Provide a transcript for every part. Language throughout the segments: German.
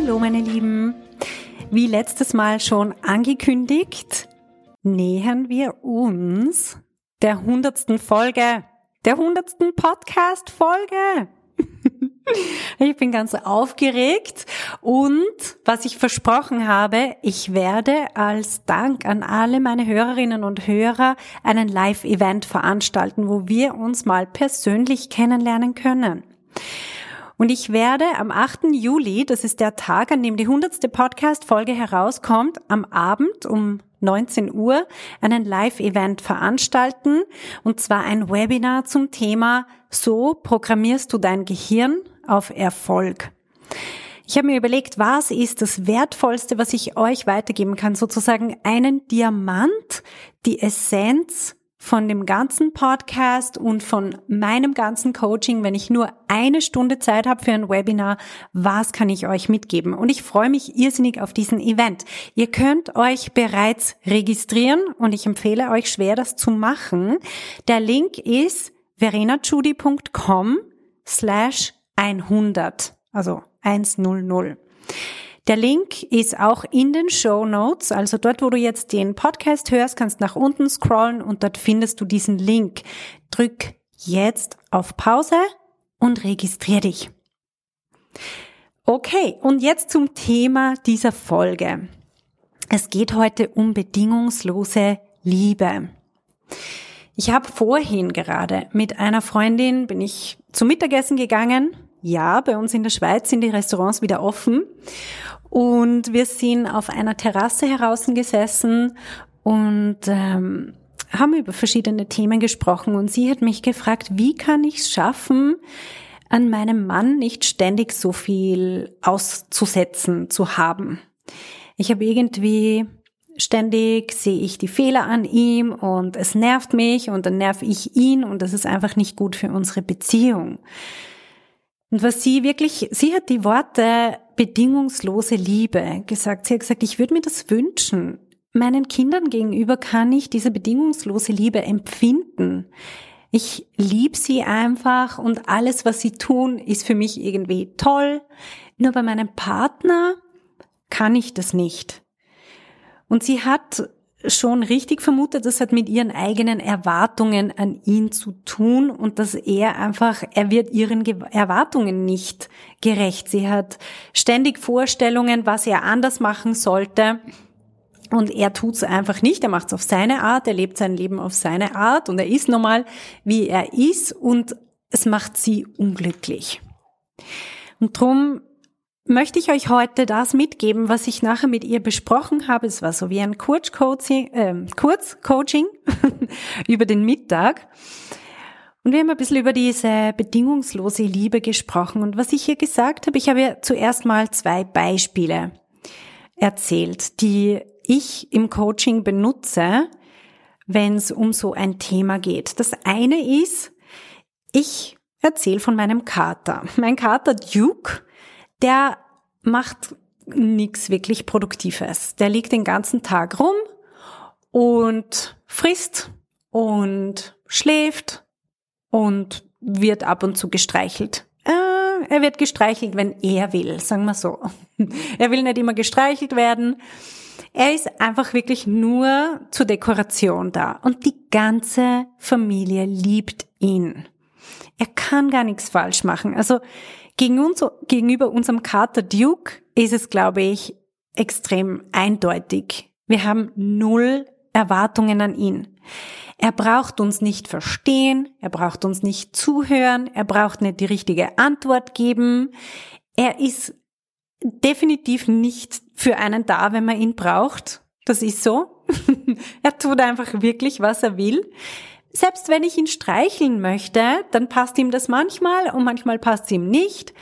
Hallo meine Lieben. Wie letztes Mal schon angekündigt, nähern wir uns der hundertsten Folge, der hundertsten Podcast-Folge. Ich bin ganz aufgeregt und was ich versprochen habe, ich werde als Dank an alle meine Hörerinnen und Hörer einen Live-Event veranstalten, wo wir uns mal persönlich kennenlernen können. Und ich werde am 8. Juli, das ist der Tag, an dem die 100. Podcast-Folge herauskommt, am Abend um 19 Uhr einen Live-Event veranstalten. Und zwar ein Webinar zum Thema So programmierst du dein Gehirn auf Erfolg. Ich habe mir überlegt, was ist das Wertvollste, was ich euch weitergeben kann? Sozusagen einen Diamant, die Essenz von dem ganzen Podcast und von meinem ganzen Coaching, wenn ich nur eine Stunde Zeit habe für ein Webinar, was kann ich euch mitgeben? Und ich freue mich irrsinnig auf diesen Event. Ihr könnt euch bereits registrieren und ich empfehle euch schwer, das zu machen. Der Link ist verenachudi.com slash 100, also 100. Der Link ist auch in den Show Notes, also dort, wo du jetzt den Podcast hörst, kannst nach unten scrollen und dort findest du diesen Link. Drück jetzt auf Pause und registrier dich. Okay, und jetzt zum Thema dieser Folge. Es geht heute um bedingungslose Liebe. Ich habe vorhin gerade mit einer Freundin, bin ich zum Mittagessen gegangen. Ja, bei uns in der Schweiz sind die Restaurants wieder offen. Und wir sind auf einer Terrasse heraus gesessen und ähm, haben über verschiedene Themen gesprochen. Und sie hat mich gefragt, wie kann ich es schaffen, an meinem Mann nicht ständig so viel auszusetzen zu haben. Ich habe irgendwie ständig sehe ich die Fehler an ihm und es nervt mich und dann nerv ich ihn und das ist einfach nicht gut für unsere Beziehung. Und was sie wirklich, sie hat die Worte bedingungslose Liebe gesagt. Sie hat gesagt, ich würde mir das wünschen. Meinen Kindern gegenüber kann ich diese bedingungslose Liebe empfinden. Ich liebe sie einfach und alles, was sie tun, ist für mich irgendwie toll. Nur bei meinem Partner kann ich das nicht. Und sie hat schon richtig vermutet, das hat mit ihren eigenen Erwartungen an ihn zu tun und dass er einfach, er wird ihren Erwartungen nicht gerecht. Sie hat ständig Vorstellungen, was er anders machen sollte. Und er tut's einfach nicht. Er macht's auf seine Art. Er lebt sein Leben auf seine Art. Und er ist normal, wie er ist. Und es macht sie unglücklich. Und drum möchte ich euch heute das mitgeben, was ich nachher mit ihr besprochen habe. Es war so wie ein Kurzcoaching, äh, Kurzcoaching über den Mittag. Und wir haben ein bisschen über diese bedingungslose Liebe gesprochen. Und was ich hier gesagt habe, ich habe ja zuerst mal zwei Beispiele erzählt, die ich im Coaching benutze, wenn es um so ein Thema geht. Das eine ist, ich erzähle von meinem Kater. Mein Kater Duke der macht nichts wirklich Produktives. Der liegt den ganzen Tag rum und frisst und schläft und wird ab und zu gestreichelt. Äh, er wird gestreichelt, wenn er will, sagen wir so. er will nicht immer gestreichelt werden. Er ist einfach wirklich nur zur Dekoration da und die ganze Familie liebt ihn. Er kann gar nichts falsch machen. Also gegen uns, gegenüber unserem Kater Duke ist es, glaube ich, extrem eindeutig. Wir haben null Erwartungen an ihn. Er braucht uns nicht verstehen, er braucht uns nicht zuhören, er braucht nicht die richtige Antwort geben. Er ist definitiv nicht für einen da, wenn man ihn braucht. Das ist so. er tut einfach wirklich, was er will selbst wenn ich ihn streicheln möchte, dann passt ihm das manchmal und manchmal passt es ihm nicht.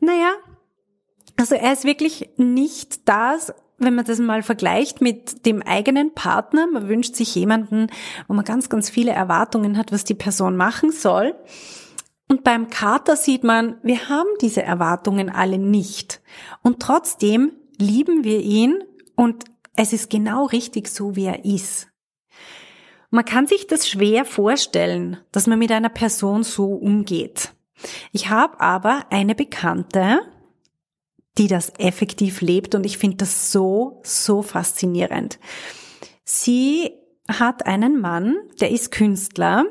Naja, Also er ist wirklich nicht das, wenn man das mal vergleicht mit dem eigenen Partner. Man wünscht sich jemanden, wo man ganz, ganz viele Erwartungen hat, was die Person machen soll. Und beim Kater sieht man, wir haben diese Erwartungen alle nicht. Und trotzdem lieben wir ihn und es ist genau richtig so, wie er ist. Man kann sich das schwer vorstellen, dass man mit einer Person so umgeht. Ich habe aber eine Bekannte, die das effektiv lebt und ich finde das so, so faszinierend. Sie hat einen Mann, der ist Künstler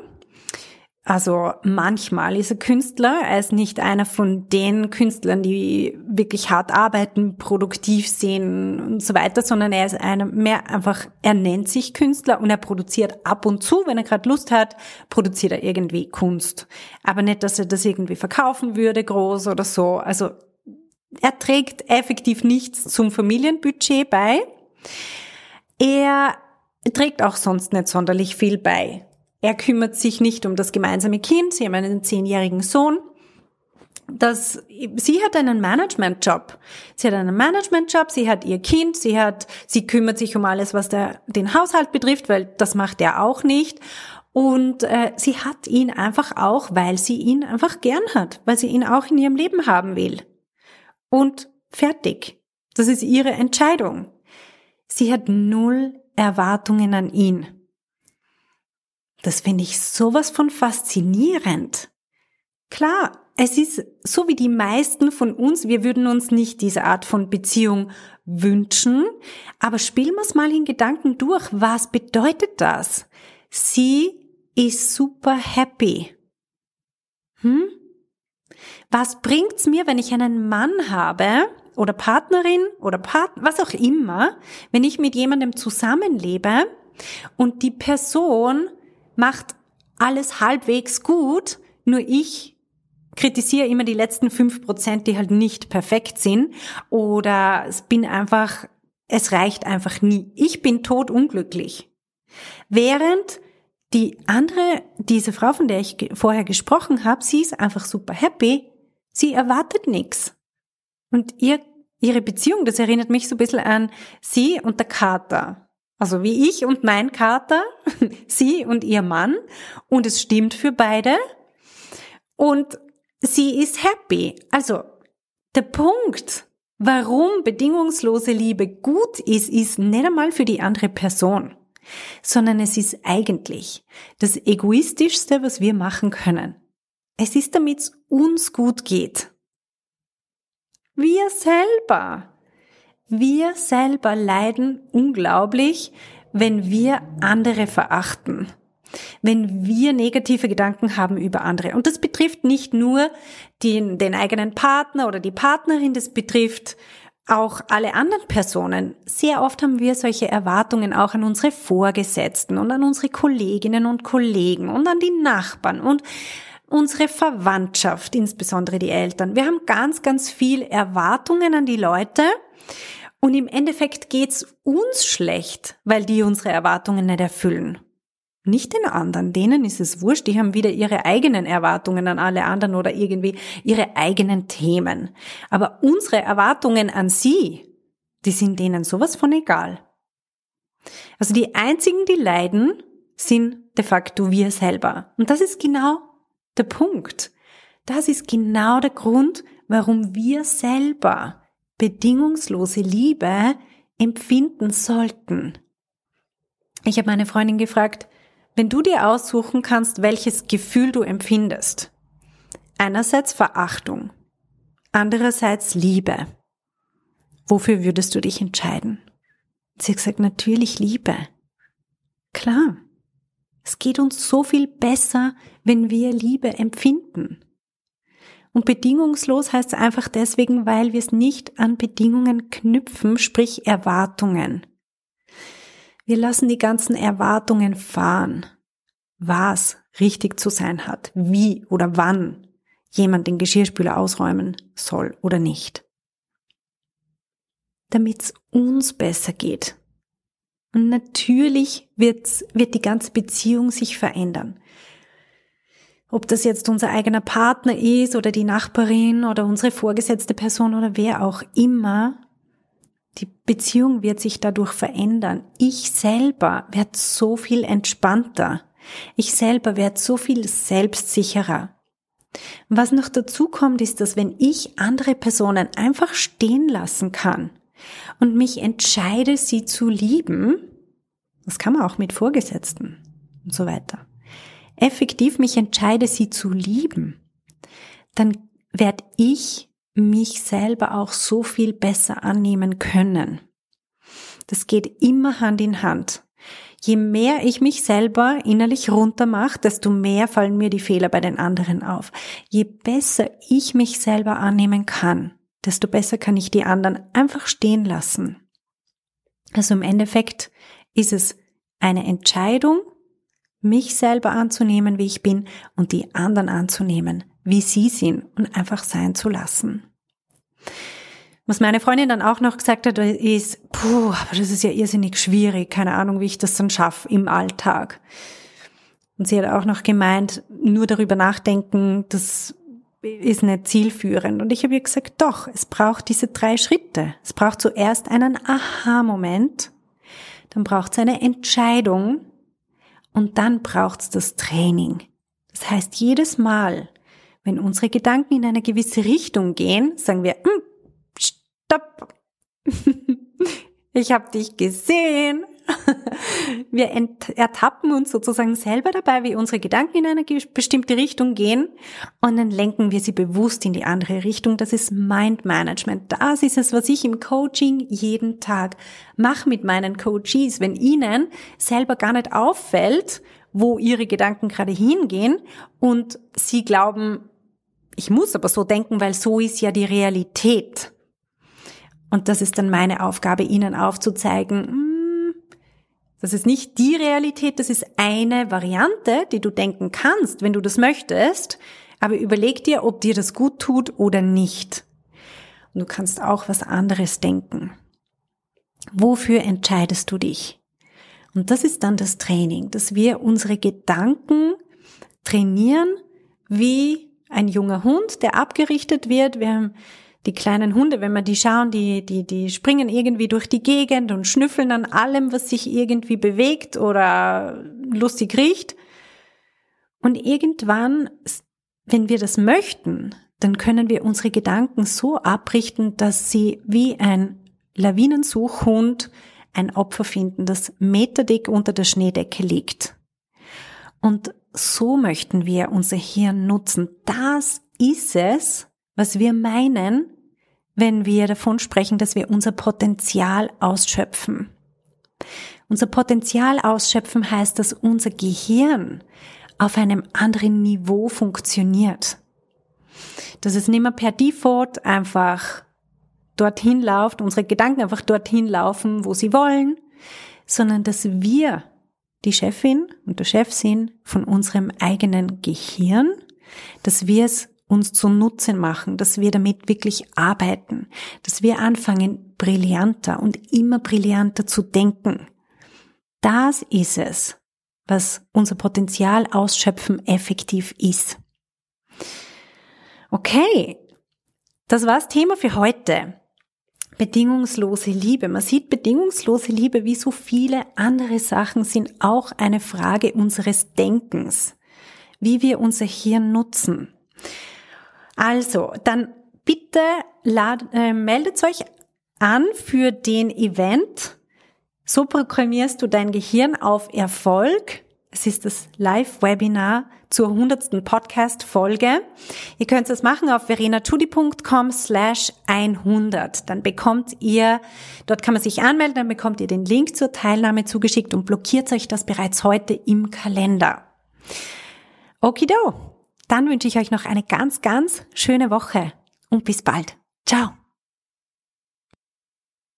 also manchmal ist er Künstler, er ist nicht einer von den Künstlern, die wirklich hart arbeiten, produktiv sehen und so weiter, sondern er ist einer mehr einfach, er nennt sich Künstler und er produziert ab und zu, wenn er gerade Lust hat, produziert er irgendwie Kunst. Aber nicht, dass er das irgendwie verkaufen würde, groß oder so. Also er trägt effektiv nichts zum Familienbudget bei. Er trägt auch sonst nicht sonderlich viel bei. Er kümmert sich nicht um das gemeinsame Kind. Sie haben einen zehnjährigen Sohn. Das, sie hat einen Managementjob. Sie hat einen Managementjob, sie hat ihr Kind, sie hat, sie kümmert sich um alles, was der, den Haushalt betrifft, weil das macht er auch nicht. Und äh, sie hat ihn einfach auch, weil sie ihn einfach gern hat, weil sie ihn auch in ihrem Leben haben will. Und fertig. Das ist ihre Entscheidung. Sie hat null Erwartungen an ihn. Das finde ich sowas von faszinierend. Klar, es ist so wie die meisten von uns, wir würden uns nicht diese Art von Beziehung wünschen, aber spielen wir es mal in Gedanken durch. Was bedeutet das? Sie ist super happy. Hm? Was bringt's mir, wenn ich einen Mann habe oder Partnerin oder Partner, was auch immer, wenn ich mit jemandem zusammenlebe und die Person macht alles halbwegs gut, nur ich kritisiere immer die letzten fünf Prozent, die halt nicht perfekt sind oder es bin einfach, es reicht einfach nie. Ich bin totunglücklich. Während die andere, diese Frau, von der ich vorher gesprochen habe, sie ist einfach super happy. Sie erwartet nichts. Und ihr, ihre Beziehung, das erinnert mich so ein bisschen an sie und der Kater. Also wie ich und mein Kater, sie und ihr Mann. Und es stimmt für beide. Und sie ist happy. Also der Punkt, warum bedingungslose Liebe gut ist, ist nicht einmal für die andere Person, sondern es ist eigentlich das Egoistischste, was wir machen können. Es ist, damit es uns gut geht. Wir selber. Wir selber leiden unglaublich, wenn wir andere verachten, wenn wir negative Gedanken haben über andere. Und das betrifft nicht nur den, den eigenen Partner oder die Partnerin, das betrifft auch alle anderen Personen. Sehr oft haben wir solche Erwartungen auch an unsere Vorgesetzten und an unsere Kolleginnen und Kollegen und an die Nachbarn und unsere Verwandtschaft, insbesondere die Eltern. Wir haben ganz, ganz viel Erwartungen an die Leute und im Endeffekt geht's uns schlecht, weil die unsere Erwartungen nicht erfüllen. Nicht den anderen, denen ist es wurscht, die haben wieder ihre eigenen Erwartungen an alle anderen oder irgendwie ihre eigenen Themen. Aber unsere Erwartungen an sie, die sind denen sowas von egal. Also die einzigen, die leiden, sind de facto wir selber. Und das ist genau der Punkt. Das ist genau der Grund, warum wir selber bedingungslose Liebe empfinden sollten. Ich habe meine Freundin gefragt, wenn du dir aussuchen kannst, welches Gefühl du empfindest. Einerseits Verachtung, andererseits Liebe. Wofür würdest du dich entscheiden? Sie hat gesagt, natürlich Liebe. Klar. Es geht uns so viel besser, wenn wir Liebe empfinden. Und bedingungslos heißt es einfach deswegen, weil wir es nicht an Bedingungen knüpfen, sprich Erwartungen. Wir lassen die ganzen Erwartungen fahren, was richtig zu sein hat, wie oder wann jemand den Geschirrspüler ausräumen soll oder nicht. Damit es uns besser geht. Und natürlich wird's, wird die ganze Beziehung sich verändern. Ob das jetzt unser eigener Partner ist oder die Nachbarin oder unsere vorgesetzte Person oder wer auch immer, die Beziehung wird sich dadurch verändern. Ich selber werde so viel entspannter. Ich selber werde so viel selbstsicherer. Was noch dazu kommt, ist, dass wenn ich andere Personen einfach stehen lassen kann und mich entscheide, sie zu lieben, das kann man auch mit Vorgesetzten und so weiter, effektiv mich entscheide, sie zu lieben, dann werde ich mich selber auch so viel besser annehmen können. Das geht immer Hand in Hand. Je mehr ich mich selber innerlich runter mache, desto mehr fallen mir die Fehler bei den anderen auf. Je besser ich mich selber annehmen kann, desto besser kann ich die anderen einfach stehen lassen. Also im Endeffekt ist es eine Entscheidung, mich selber anzunehmen, wie ich bin, und die anderen anzunehmen, wie sie sind und einfach sein zu lassen. Was meine Freundin dann auch noch gesagt hat, ist, puh, aber das ist ja irrsinnig schwierig, keine Ahnung, wie ich das dann schaffe im Alltag. Und sie hat auch noch gemeint, nur darüber nachdenken, das ist nicht zielführend. Und ich habe ihr gesagt, doch, es braucht diese drei Schritte. Es braucht zuerst einen Aha-Moment, dann braucht es eine Entscheidung und dann braucht es das Training. Das heißt, jedes Mal, wenn unsere Gedanken in eine gewisse Richtung gehen, sagen wir, hm, stopp. ich habe dich gesehen. Wir ertappen uns sozusagen selber dabei, wie unsere Gedanken in eine bestimmte Richtung gehen und dann lenken wir sie bewusst in die andere Richtung. Das ist Mind Management. Das ist es, was ich im Coaching jeden Tag mache mit meinen Coaches. Wenn ihnen selber gar nicht auffällt, wo ihre Gedanken gerade hingehen und sie glauben, ich muss aber so denken, weil so ist ja die Realität. Und das ist dann meine Aufgabe, Ihnen aufzuzeigen, das ist nicht die Realität, das ist eine Variante, die du denken kannst, wenn du das möchtest, aber überleg dir, ob dir das gut tut oder nicht. Und du kannst auch was anderes denken. Wofür entscheidest du dich? Und das ist dann das Training, dass wir unsere Gedanken trainieren wie ein junger Hund, der abgerichtet wird. Wir haben die kleinen Hunde, wenn man die schauen, die, die, die springen irgendwie durch die Gegend und schnüffeln an allem, was sich irgendwie bewegt oder lustig riecht. Und irgendwann, wenn wir das möchten, dann können wir unsere Gedanken so abrichten, dass sie wie ein Lawinensuchhund ein Opfer finden, das meterdick unter der Schneedecke liegt. Und so möchten wir unser Hirn nutzen. Das ist es, was wir meinen, wenn wir davon sprechen, dass wir unser Potenzial ausschöpfen. Unser Potenzial ausschöpfen heißt, dass unser Gehirn auf einem anderen Niveau funktioniert. Dass es nicht mehr per Default einfach dorthin läuft, unsere Gedanken einfach dorthin laufen, wo sie wollen, sondern dass wir die Chefin und der Chef sind von unserem eigenen Gehirn, dass wir es uns zu Nutzen machen, dass wir damit wirklich arbeiten, dass wir anfangen, brillanter und immer brillanter zu denken. Das ist es, was unser Potenzial ausschöpfen effektiv ist. Okay, das war's Thema für heute bedingungslose Liebe. Man sieht, bedingungslose Liebe wie so viele andere Sachen sind auch eine Frage unseres Denkens, wie wir unser Hirn nutzen. Also, dann bitte lad, äh, meldet euch an für den Event. So programmierst du dein Gehirn auf Erfolg. Es ist das Live-Webinar zur 100. Podcast-Folge. Ihr könnt es machen auf verenachudi.com slash 100. Dann bekommt ihr, dort kann man sich anmelden, dann bekommt ihr den Link zur Teilnahme zugeschickt und blockiert euch das bereits heute im Kalender. Okido. Dann wünsche ich euch noch eine ganz, ganz schöne Woche und bis bald. Ciao.